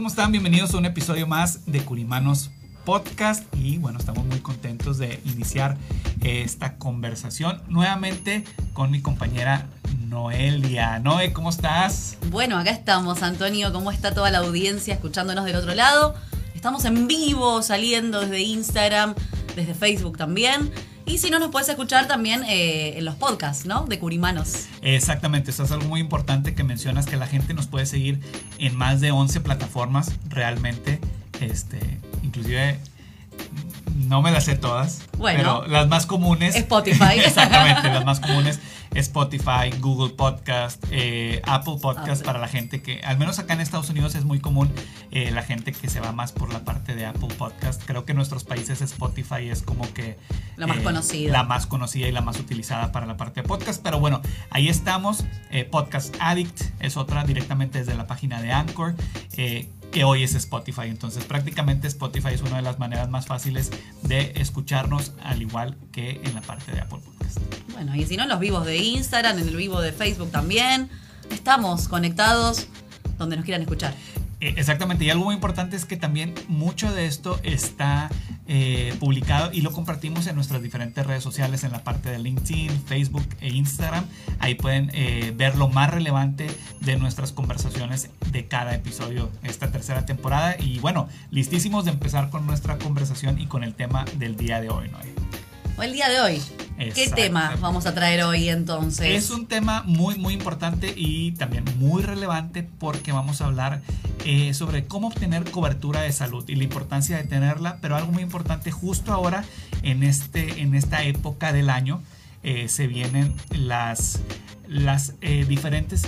¿Cómo están? Bienvenidos a un episodio más de Curimanos Podcast y bueno, estamos muy contentos de iniciar esta conversación nuevamente con mi compañera Noelia. Noé, ¿cómo estás? Bueno, acá estamos, Antonio. ¿Cómo está toda la audiencia escuchándonos del otro lado? Estamos en vivo, saliendo desde Instagram, desde Facebook también. Y si no, nos puedes escuchar también eh, en los podcasts, ¿no? De Curimanos. Exactamente, eso es algo muy importante que mencionas, que la gente nos puede seguir en más de 11 plataformas realmente. Este, inclusive no me las sé todas, bueno, pero las más comunes. Spotify. exactamente, las más comunes. Spotify, Google Podcast, eh, Apple Podcast para la gente que, al menos acá en Estados Unidos es muy común eh, la gente que se va más por la parte de Apple Podcast. Creo que en nuestros países Spotify es como que... La más eh, conocida. La más conocida y la más utilizada para la parte de podcast. Pero bueno, ahí estamos. podcast Addict es otra directamente desde la página de Anchor que hoy es Spotify. Entonces prácticamente Spotify es una de las maneras más fáciles de escucharnos, al igual que en la parte de Apple Podcast. Bueno, y si no, los vivos de Instagram, en el vivo de Facebook también. Estamos conectados donde nos quieran escuchar. Eh, exactamente, y algo muy importante es que también mucho de esto está eh, publicado y lo compartimos en nuestras diferentes redes sociales, en la parte de LinkedIn, Facebook e Instagram. Ahí pueden eh, ver lo más relevante de nuestras conversaciones de cada episodio esta tercera temporada. Y bueno, listísimos de empezar con nuestra conversación y con el tema del día de hoy. O el día de hoy. ¿Qué tema vamos a traer hoy entonces? Es un tema muy, muy importante y también muy relevante porque vamos a hablar eh, sobre cómo obtener cobertura de salud y la importancia de tenerla, pero algo muy importante justo ahora en, este, en esta época del año eh, se vienen las, las eh, diferentes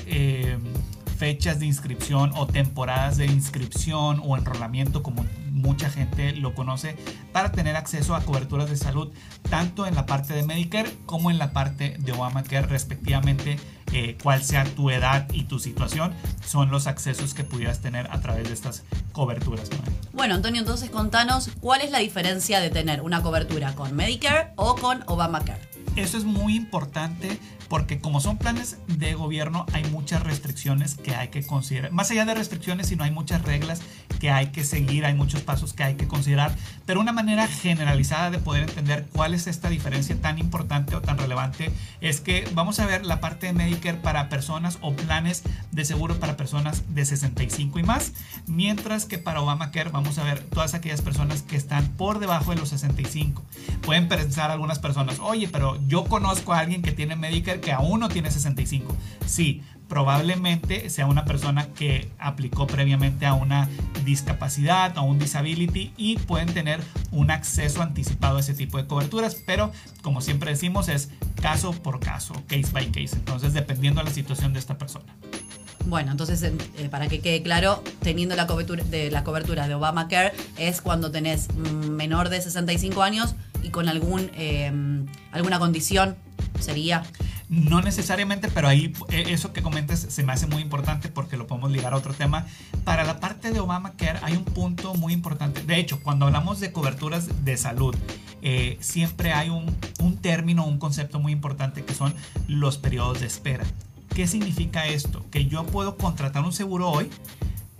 fechas de inscripción o temporadas de inscripción o enrolamiento como mucha gente lo conoce para tener acceso a coberturas de salud tanto en la parte de Medicare como en la parte de Obamacare respectivamente eh, cuál sea tu edad y tu situación son los accesos que pudieras tener a través de estas coberturas. Bueno, Antonio, entonces contanos cuál es la diferencia de tener una cobertura con Medicare o con Obamacare. Eso es muy importante porque como son planes de gobierno hay muchas restricciones que hay que considerar. Más allá de restricciones, sino hay muchas reglas que hay que seguir, hay muchos pasos que hay que considerar, pero una manera generalizada de poder entender cuál es esta diferencia tan importante o tan relevante es que vamos a ver la parte de Medicare para personas o planes de seguro para personas de 65 y más, mientras que para Obamacare vamos a ver todas aquellas personas que están por debajo de los 65. Pueden pensar algunas personas, oye, pero yo conozco a alguien que tiene Medicare que aún no tiene 65. Sí, probablemente sea una persona que aplicó previamente a una discapacidad, a un disability y pueden tener un acceso anticipado a ese tipo de coberturas, pero como siempre decimos es caso por caso, case by case, entonces dependiendo de la situación de esta persona. Bueno, entonces, eh, para que quede claro, teniendo la cobertura de la cobertura de Obamacare es cuando tenés menor de 65 años y con algún eh, alguna condición sería no necesariamente, pero ahí eh, eso que comentes se me hace muy importante porque lo podemos ligar a otro tema. Para la parte de Obamacare hay un punto muy importante. De hecho, cuando hablamos de coberturas de salud, eh, siempre hay un, un término, un concepto muy importante que son los periodos de espera. ¿Qué significa esto? Que yo puedo contratar un seguro hoy,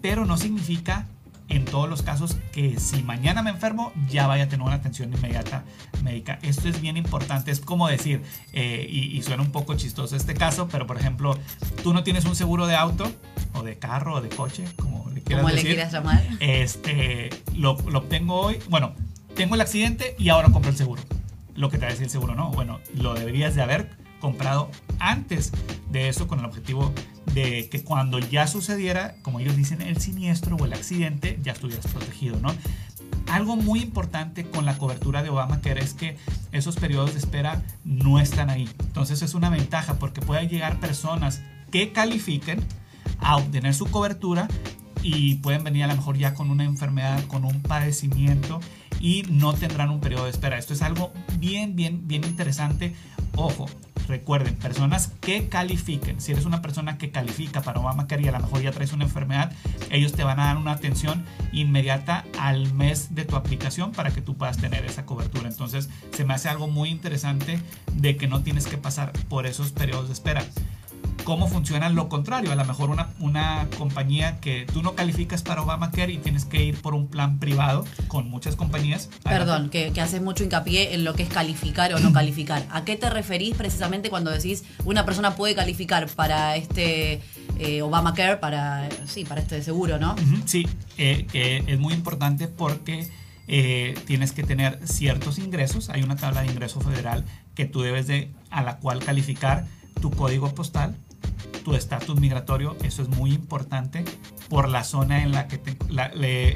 pero no significa en todos los casos que si mañana me enfermo ya vaya a tener una atención inmediata médica. Esto es bien importante, es como decir, eh, y, suena un poco chistoso este caso, pero por ejemplo, tú no tienes un seguro de auto o de carro o de coche, como le quieras como decir. le quieras llamar. Este, lo, lo obtengo hoy, bueno, tengo el accidente y ahora compro el seguro. lo que te va a decir el seguro, no, bueno, lo deberías de haber comprado antes de eso con el objetivo de que cuando ya sucediera, como ellos dicen, el siniestro o el accidente, ya estuvieras protegido, ¿no? Algo muy importante con la cobertura de Obamacare es que esos periodos de espera no están ahí. Entonces es una ventaja porque pueden llegar personas que califiquen a obtener su cobertura y pueden venir a lo mejor ya con una enfermedad, con un padecimiento y no tendrán un periodo de espera. Esto es algo bien, bien, bien interesante. Ojo, recuerden, personas que califiquen, si eres una persona que califica para Obamacare y a lo mejor ya traes una enfermedad, ellos te van a dar una atención inmediata al mes de tu aplicación para que tú puedas tener esa cobertura. Entonces, se me hace algo muy interesante de que no tienes que pasar por esos periodos de espera cómo funciona lo contrario. A lo mejor una, una compañía que tú no calificas para Obamacare y tienes que ir por un plan privado con muchas compañías. Perdón, que, que haces mucho hincapié en lo que es calificar o no calificar. ¿A qué te referís precisamente cuando decís una persona puede calificar para este eh, Obamacare, para, sí, para este seguro, ¿no? Sí, eh, que es muy importante porque... Eh, tienes que tener ciertos ingresos. Hay una tabla de ingreso federal que tú debes de, a la cual calificar tu código postal, tu estatus migratorio, eso es muy importante por la zona en la que te,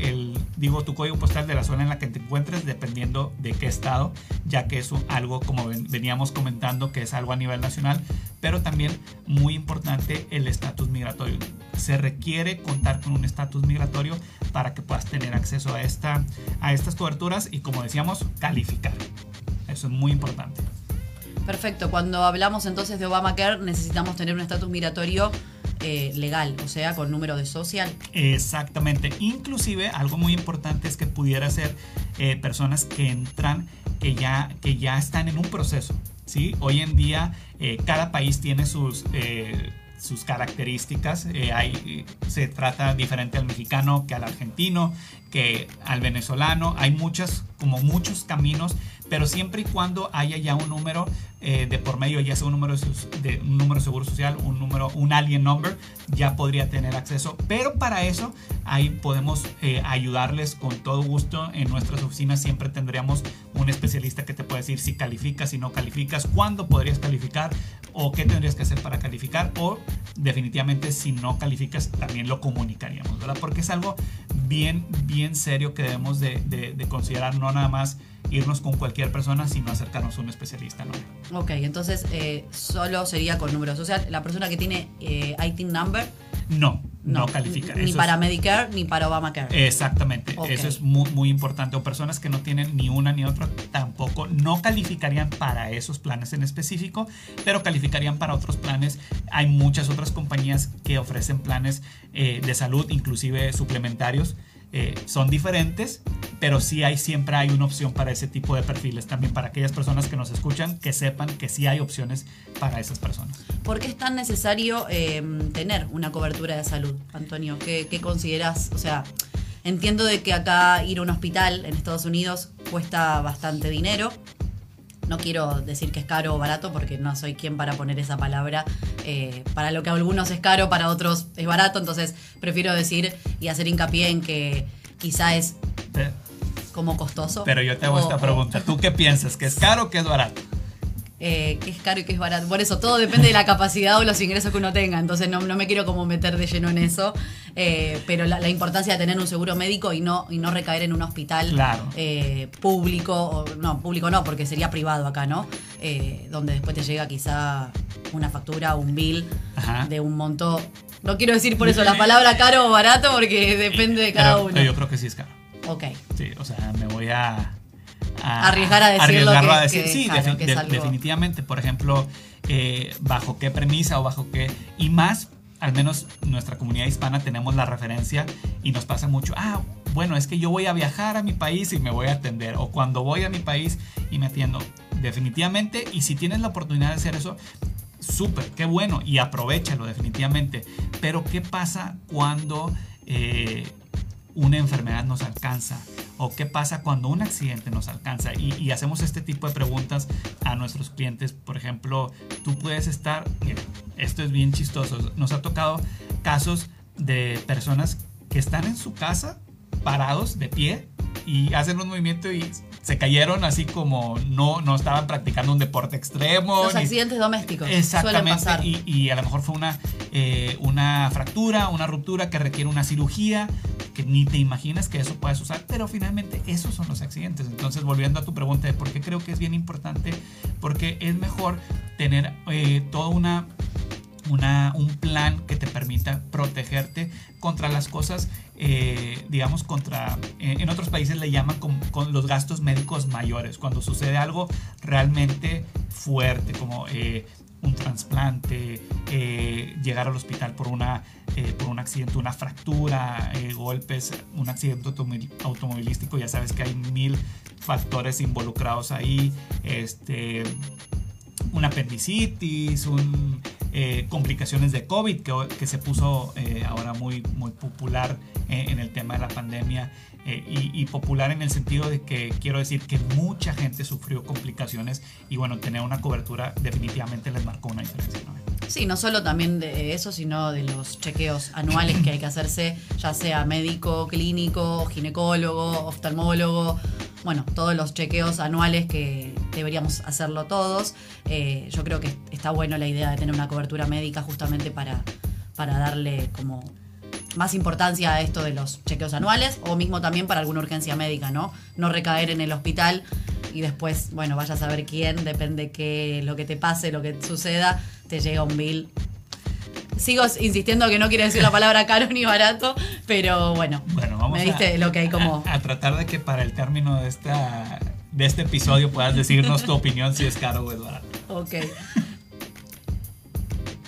el, digo tu código postal de la zona en la que te encuentres dependiendo de qué estado, ya que es algo como veníamos comentando que es algo a nivel nacional, pero también muy importante el estatus migratorio. Se requiere contar con un estatus migratorio para que puedas tener acceso a, esta, a estas coberturas y como decíamos, calificar. Eso es muy importante. Perfecto. Cuando hablamos entonces de Obamacare, necesitamos tener un estatus migratorio eh, legal, o sea, con número de social. Exactamente. Inclusive, algo muy importante es que pudiera ser eh, personas que entran, que ya, que ya están en un proceso. ¿sí? Hoy en día, eh, cada país tiene sus sus características. hay, se trata diferente al mexicano que al argentino, que al venezolano. Hay muchas, como muchos caminos pero siempre y cuando haya ya un número eh, de por medio, ya sea un número de, un número de seguro social, un número, un alien number, ya podría tener acceso. Pero para eso ahí podemos eh, ayudarles con todo gusto. En nuestras oficinas siempre tendríamos un especialista que te puede decir si calificas, si no calificas, cuándo podrías calificar o qué tendrías que hacer para calificar o definitivamente si no calificas también lo comunicaríamos, ¿verdad? Porque es algo bien, bien serio que debemos de, de considerar, no nada más irnos con cualquier persona, sino acercarnos a un especialista. ¿no? Ok, entonces eh, solo sería con número social. La persona que tiene eh, ITIN number. No, no, califica. Ni para Medicare ni para Obamacare. Exactamente, eso es muy, muy importante. O personas que no tienen ni una ni otra tampoco no calificarían para esos planes en específico, pero calificarían para otros planes. Hay muchas otras compañías que ofrecen planes eh, de salud, inclusive suplementarios eh, son diferentes, pero sí hay siempre hay una opción para ese tipo de perfiles también para aquellas personas que nos escuchan que sepan que sí hay opciones para esas personas. ¿Por qué es tan necesario em, tener una cobertura de salud, Antonio? ¿Qué, ¿Qué, consideras? O sea, entiendo de que acá ir a un hospital en Estados Unidos cuesta bastante dinero. No quiero decir que es caro o barato porque no soy quien para poner esa palabra. Eh, para lo que a algunos es caro, para otros es barato. Entonces prefiero decir y hacer hincapié en que quizá es como costoso. Pero yo te hago esta pregunta. ¿Tú qué piensas? ¿Que es caro o que es barato? eh, qué es caro y qué es barato. Por eso, todo depende de la capacidad o los ingresos que uno tenga. Entonces, no, no me quiero como meter de lleno en eso. Eh, pero la, importancia de tener un seguro médico y no, y no recaer en un hospital eh, público, o, no, público no, porque sería privado acá, ¿no? Eh, donde después te llega quizá una factura un bill de un monto. No quiero decir por eso la palabra caro o barato, porque depende de cada uno. Pero yo creo que sí es caro. Ok. Sí, o sea, me voy a arriesgar a decir lo que, a decir. sí, definitivamente. Por ejemplo, eh, bajo qué premisa o bajo qué. Y más, al menos nuestra comunidad hispana tenemos la referencia y nos pasa mucho. Ah, bueno, es que yo voy a viajar a mi país y me voy a atender. O cuando voy a mi país y me atiendo. Definitivamente. Y si tienes la oportunidad de hacer eso, súper, qué bueno. Y aprovechalo, definitivamente. Pero, ¿qué pasa cuando. Eh, una enfermedad nos alcanza o qué pasa cuando un accidente nos alcanza y, hacemos este tipo de preguntas a nuestros clientes. Por ejemplo, tú puedes estar, esto es bien chistoso, nos ha tocado casos de personas que están en su casa parados de pie y hacen un movimiento y se cayeron así como no, no estaban practicando un deporte extremo. Los accidentes domésticos. Exactamente. Y, y, a lo mejor fue una, eh, una fractura, una ruptura que requiere una cirugía que ni te imaginas que eso puedas usar, pero finalmente esos son los accidentes. Entonces, volviendo a tu pregunta de por qué creo que es bien importante, porque es mejor tener eh, toda una un plan que te permita protegerte contra las cosas, eh, digamos, contra, eh, en otros países le llaman con, los gastos médicos mayores, cuando sucede algo realmente fuerte, como eh, un trasplante, llegar al hospital por, una, por un accidente, una fractura, golpes, un accidente automovilístico, ya sabes que hay mil factores involucrados ahí, este, una apendicitis, un eh, complicaciones de COVID, que, que se puso eh, ahora muy, muy popular eh, en el tema de la pandemia y, popular en el sentido de que quiero decir que mucha gente sufrió complicaciones y bueno, tener una cobertura definitivamente les marcó una diferencia. Sí, no solo también de eso, sino de los chequeos anuales que hay que hacerse, ya sea médico, clínico, ginecólogo, oftalmólogo, bueno, todos los chequeos anuales que deberíamos hacerlo todos. Eh, yo creo que está bueno la idea de tener una cobertura médica justamente para, para darle como más importancia a esto de los chequeos anuales o mismo también para alguna urgencia médica, ¿no? No recaer en el hospital y después, bueno, vaya a saber quién, depende que lo que te pase, lo que suceda, te llega un bill. Sigo insistiendo que no quiere decir la palabra caro ni barato, pero bueno, bueno vamos me diste lo que hay como... A, tratar de que para el término de, esta, de este episodio puedas decirnos tu opinión si es caro o es barato. Ok.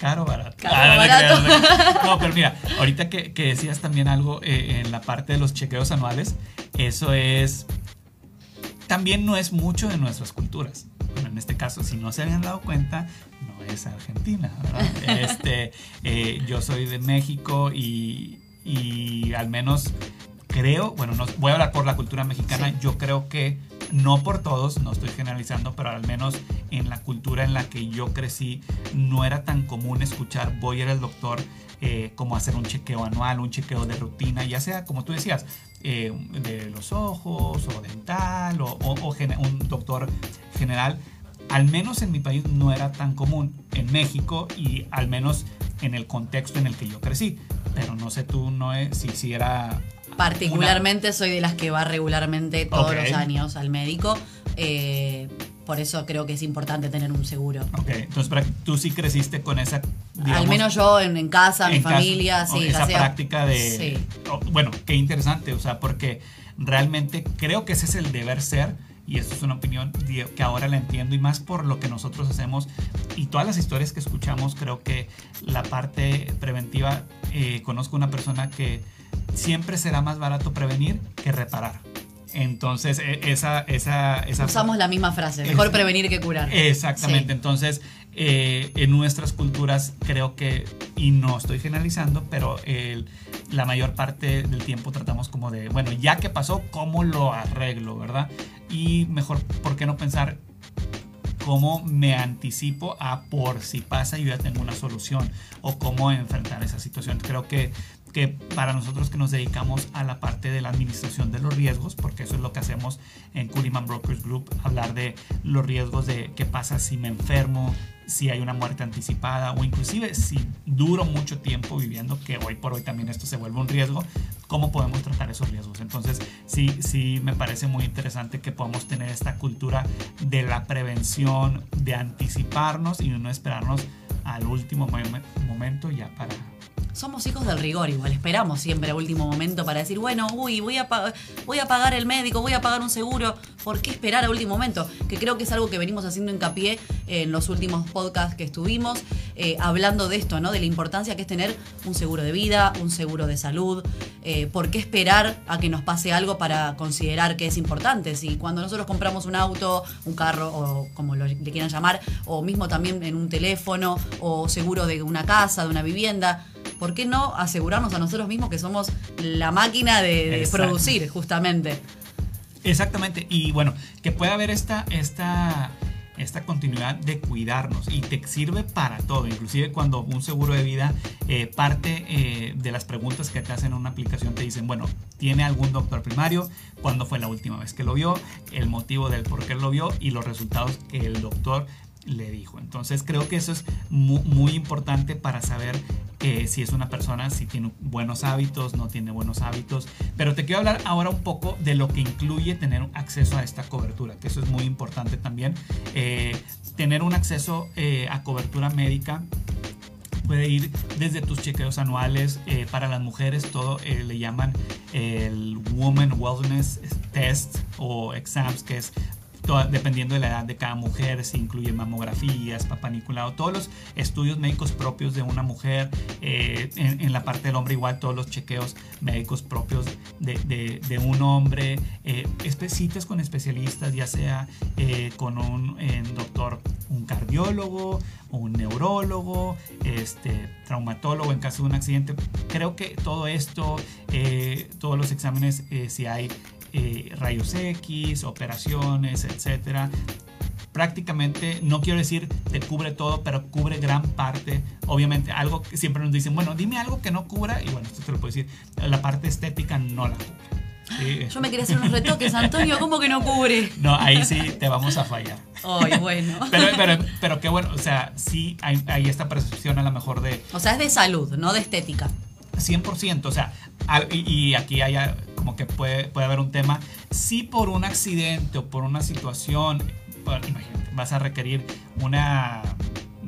Caro barato. Caro ah, barato. No, pero mira, ahorita que, que decías también algo eh, en la parte de los chequeos anuales, eso es también no es mucho de nuestras culturas. Bueno, en este caso, si no se habían dado cuenta, es Argentina, ¿verdad? Este, eh, yo soy de México y, y, al menos creo, bueno, no, voy a hablar por la cultura mexicana, yo creo que no por todos, no estoy generalizando, pero al menos en la cultura en la que yo crecí, no era tan común escuchar voy a ir al doctor eh, como hacer un chequeo anual, un chequeo de rutina, ya sea como tú decías, eh, de los ojos o dental o, un doctor general. Al menos en mi país no era tan común, en México y al menos en el contexto en el que yo crecí. Pero no sé tú, no si, si era... Particularmente soy de las que va regularmente todos los años al médico. Eh, por eso creo que es importante tener un seguro. Ok, entonces tú sí creciste con esa... Al menos yo en, casa, mi familia, sí. Esa práctica de... Oh, bueno, qué interesante, o sea, porque realmente creo que ese es el deber ser y esto es una opinión que ahora la entiendo y más por lo que nosotros hacemos y todas las historias que escuchamos, creo que la parte preventiva, eh, conozco una persona que siempre será más barato prevenir que reparar. Entonces, e, esa, esa, esa Usamos la misma frase, mejor prevenir que curar. Exactamente, entonces, eh, en nuestras culturas creo que, y no estoy generalizando, pero la mayor parte del tiempo tratamos como de, bueno, ya que pasó, ¿cómo lo arreglo, verdad? Y mejor, ¿por qué no pensar cómo me anticipo a por si pasa yo ya tengo una solución o cómo enfrentar esa situación. Creo que que para nosotros que nos dedicamos a la parte de la administración de los riesgos, porque eso es lo que hacemos en Culliman Brokers Group, hablar de los riesgos de qué pasa si me enfermo, si hay una muerte anticipada o inclusive si duro mucho tiempo viviendo, que hoy por hoy también esto se vuelve un riesgo, cómo podemos tratar esos riesgos. Entonces sí, sí me parece muy interesante que podamos tener esta cultura de la prevención, de anticiparnos y no esperarnos al último momento ya para somos hijos del rigor igual, esperamos siempre a último momento para decir, bueno, uy, voy a, voy a pagar el médico, voy a pagar un seguro, ¿por qué esperar a último momento? Que creo que es algo que venimos haciendo hincapié en los últimos podcasts que estuvimos, eh, hablando de esto, ¿no? De la importancia que es tener un seguro de vida, un seguro de salud, eh, ¿por qué esperar a que nos pase algo para considerar que es importante? Si cuando nosotros compramos un auto, un carro, o como lo, le quieran llamar, o mismo también en un teléfono, o seguro de una casa, de una vivienda, ¿por qué no asegurarnos a nosotros mismos que somos la máquina de, producir, justamente? Exactamente. Y bueno, que pueda haber esta, esta esta continuidad de cuidarnos y te sirve para todo, inclusive cuando un seguro de vida eh, parte eh, de las preguntas que te hacen en una aplicación te dicen, bueno, ¿tiene algún doctor primario? ¿Cuándo fue la última vez que lo vio? El motivo del por qué lo vio y los resultados que el doctor le dijo. Entonces creo que eso es muy, importante para saber eh, si es una persona, si tiene buenos hábitos, no tiene buenos hábitos. Pero te quiero hablar ahora un poco de lo que incluye tener acceso a esta cobertura, que eso es muy importante también. Eh, tener un acceso eh, a cobertura médica puede ir desde tus chequeos anuales para las mujeres, todo le llaman el Woman Wellness Test o exams, que es dependiendo de la edad de cada mujer, se incluye mamografías, papaniculado, todos los estudios médicos propios de una mujer, eh, en, la parte del hombre igual todos los chequeos médicos propios de, un hombre, eh, con especialistas, ya sea eh, con un doctor, un cardiólogo, un neurólogo, este, traumatólogo en caso de un accidente. Creo que todo esto, todos los exámenes, si hay eh, rayos X, operaciones, etcétera. Prácticamente, no quiero decir te cubre todo, pero cubre gran parte. Obviamente, algo que siempre nos dicen, bueno, dime algo que no cubra, y bueno, esto te lo puedo decir, la parte estética no la cubre. Yo me quería hacer unos retoques, Antonio, ¿cómo que no cubre? No, ahí sí te vamos a fallar. Ay, bueno. Pero, pero, pero qué bueno, o sea, sí hay, hay, esta percepción a lo mejor de... O sea, es de salud, no de estética. 100%, o sea, y, aquí hay que puede, puede haber un tema, si por un accidente o por una situación, vas a requerir una,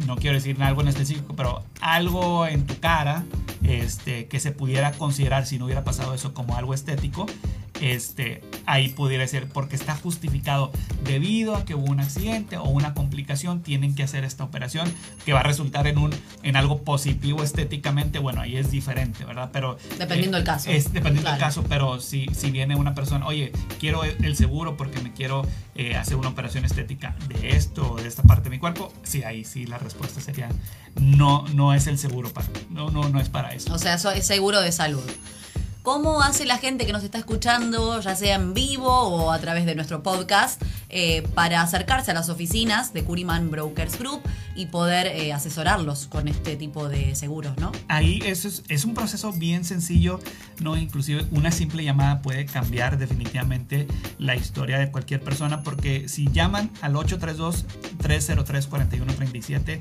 no quiero decir algo en específico, pero algo en tu cara este, que se pudiera considerar si no hubiera pasado eso como algo estético, este, ahí pudiera ser porque está justificado debido a que hubo un accidente o una complicación, tienen que hacer esta operación que va a resultar en, un, en algo positivo estéticamente, bueno, ahí es diferente, ¿verdad? Pero... Dependiendo del caso. Es dependiendo del caso, pero si, si viene una persona, oye, quiero el seguro porque me quiero eh, hacer una operación estética de esto o de esta parte de mi cuerpo, sí, ahí sí la respuesta sería no, no es el seguro para, no, no, no es para eso. O sea, eso es seguro de salud. ¿Cómo hace la gente que nos está escuchando, ya sea en vivo o a través de nuestro podcast, eh, para acercarse a las oficinas de Curiman Brokers Group y poder eh, asesorarlos con este tipo de seguros, ¿no? Ahí es, es, un proceso bien sencillo, ¿no? Inclusive una simple llamada puede cambiar definitivamente la historia de cualquier persona porque si llaman al 832-303-4137,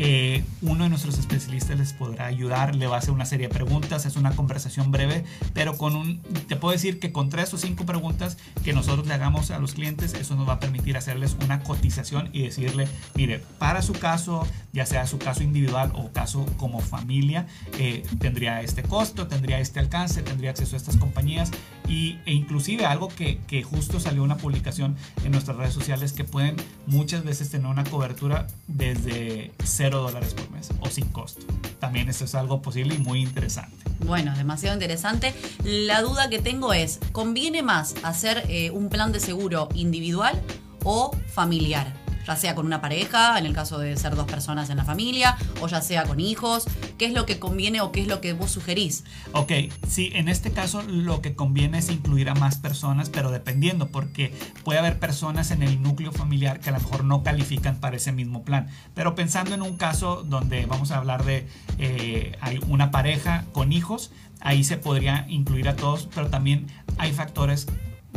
eh, uno de nuestros especialistas les podrá ayudar, le va a hacer una serie de preguntas, es una conversación breve, pero con un, te puedo decir que con tres o cinco preguntas que nosotros le hagamos a los clientes, eso nos va a permitir hacerles una cotización y decirle, mire, para su caso, ya sea su caso individual o caso como familia, eh, tendría este costo, tendría este alcance, tendría acceso a estas compañías y, e inclusive algo que, que justo salió una publicación en nuestras redes sociales que pueden muchas veces tener una cobertura desde 0 dólares por mes o sin costo. También eso es algo posible y muy interesante. Bueno, demasiado interesante. La duda que tengo es, ¿conviene más hacer eh, un plan de seguro individual o familiar? Ya sea con una pareja, en el caso de ser dos personas en la familia, o ya sea con hijos, ¿qué es lo que conviene o qué es lo que vos sugerís? Ok, sí, en este caso lo que conviene es incluir a más personas, pero dependiendo, porque puede haber personas en el núcleo familiar que a lo mejor no califican para ese mismo plan. Pero pensando en un caso donde vamos a hablar de eh, hay una pareja con hijos, ahí se podría incluir a todos, pero también hay factores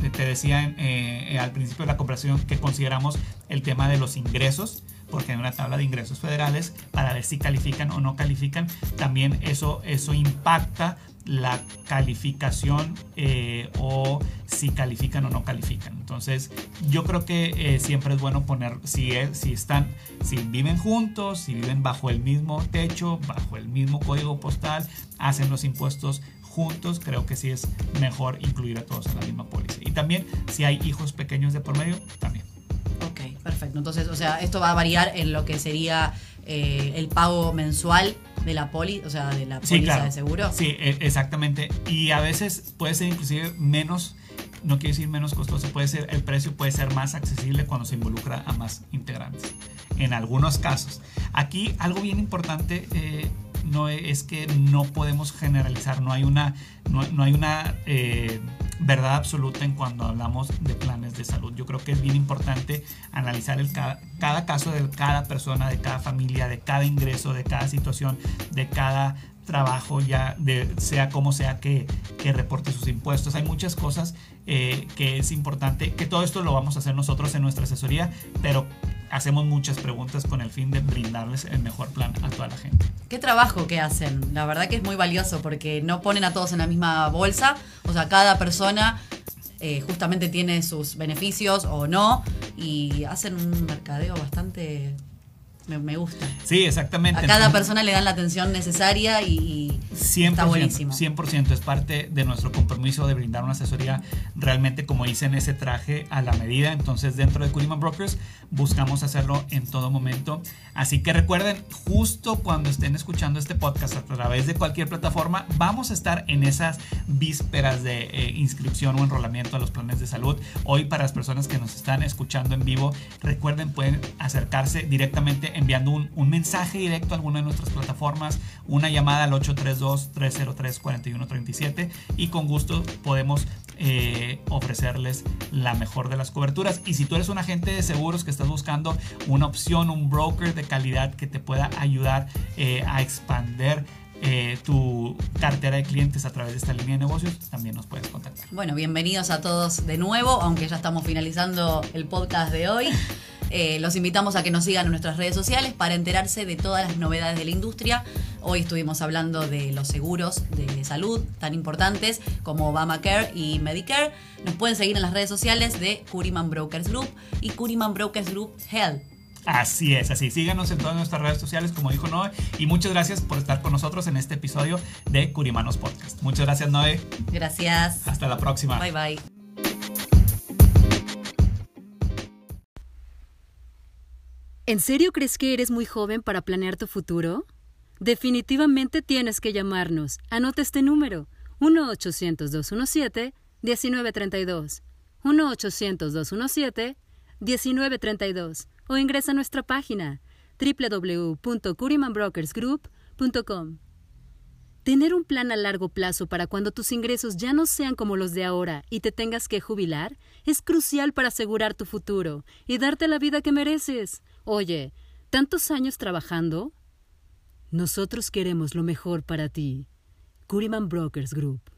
te decía eh, al principio de la conversación que consideramos el tema de los ingresos, porque hay una tabla de ingresos federales para ver si califican o no califican. También eso, eso impacta la calificación eh, o si califican o no califican. Entonces, yo creo que eh, siempre es bueno poner si, es, si están, si viven juntos, si viven bajo el mismo techo, bajo el mismo código postal, hacen los impuestos juntos, creo que sí es mejor incluir a todos en la misma póliza. Y también si hay hijos pequeños de por medio, también. Ok, perfecto. Entonces, o sea, esto va a variar en lo que sería eh, el pago mensual de la poli, o sea, de la póliza de seguro. Sí, e, exactamente. Y a veces puede ser inclusive menos, no quiero decir menos costoso, puede ser, el precio puede ser más accesible cuando se involucra a más integrantes. En algunos casos. Aquí algo bien importante, eh, no es que no podemos generalizar, no hay una, no, hay una eh, verdad absoluta en cuando hablamos de planes de salud. Yo creo que es bien importante analizar el cada, caso de cada persona, de cada familia, de cada ingreso, de cada situación, de cada trabajo, ya de, sea como sea que, que, reporte sus impuestos. Hay muchas cosas eh, que es importante, que todo esto lo vamos a hacer nosotros en nuestra asesoría, pero hacemos muchas preguntas con el fin de brindarles el mejor plan a toda la gente. Qué trabajo que hacen, la verdad que es muy valioso porque no ponen a todos en la misma bolsa, o sea, cada persona eh, justamente tiene sus beneficios o no y hacen un mercadeo bastante me, gusta. Sí, exactamente. A cada persona le dan la atención necesaria y, 100%, está buenísimo. 100% es parte de nuestro compromiso de brindar una asesoría realmente, como dice en ese traje, a la medida. Entonces, dentro de Curiman Brokers buscamos hacerlo en todo momento. Así que recuerden, justo cuando estén escuchando este podcast a través de cualquier plataforma, vamos a estar en esas vísperas de eh, inscripción o enrolamiento a los planes de salud. Hoy, para las personas que nos están escuchando en vivo, recuerden, pueden acercarse directamente enviando un, mensaje directo a alguna de nuestras plataformas, una llamada al 832-303-4137 y con gusto podemos eh, ofrecerles la mejor de las coberturas. Y si tú eres un agente de seguros que estás buscando una opción, un broker de calidad que te pueda ayudar eh, a expander eh, tu cartera de clientes a través de esta línea de negocios, también nos puedes contactar. Bueno, bienvenidos a todos de nuevo, aunque ya estamos finalizando el podcast de hoy. Eh, los invitamos a que nos sigan en nuestras redes sociales para enterarse de todas las novedades de la industria. Hoy estuvimos hablando de los seguros de salud tan importantes como Obamacare y Medicare. Nos pueden seguir en las redes sociales de Curiman Brokers Group y Curiman Brokers Group Health. Así es, así. Síganos en todas nuestras redes sociales, como dijo Noé. Y muchas gracias por estar con nosotros en este episodio de Curimanos Podcast. Muchas gracias, Noé. Gracias. Hasta la próxima. Bye, bye. ¿En serio crees que eres muy joven para planear tu futuro? Definitivamente tienes que llamarnos. Anota este número: 1-800-217-1932. 1-800-217-1932. O ingresa a nuestra página www.curimanbrokersgroup.com. Tener un plan a largo plazo para cuando tus ingresos ya no sean como los de ahora y te tengas que jubilar es crucial para asegurar tu futuro y darte la vida que mereces. Oye, ¿tantos años trabajando? Nosotros queremos lo mejor para ti. Curiman Brokers Group.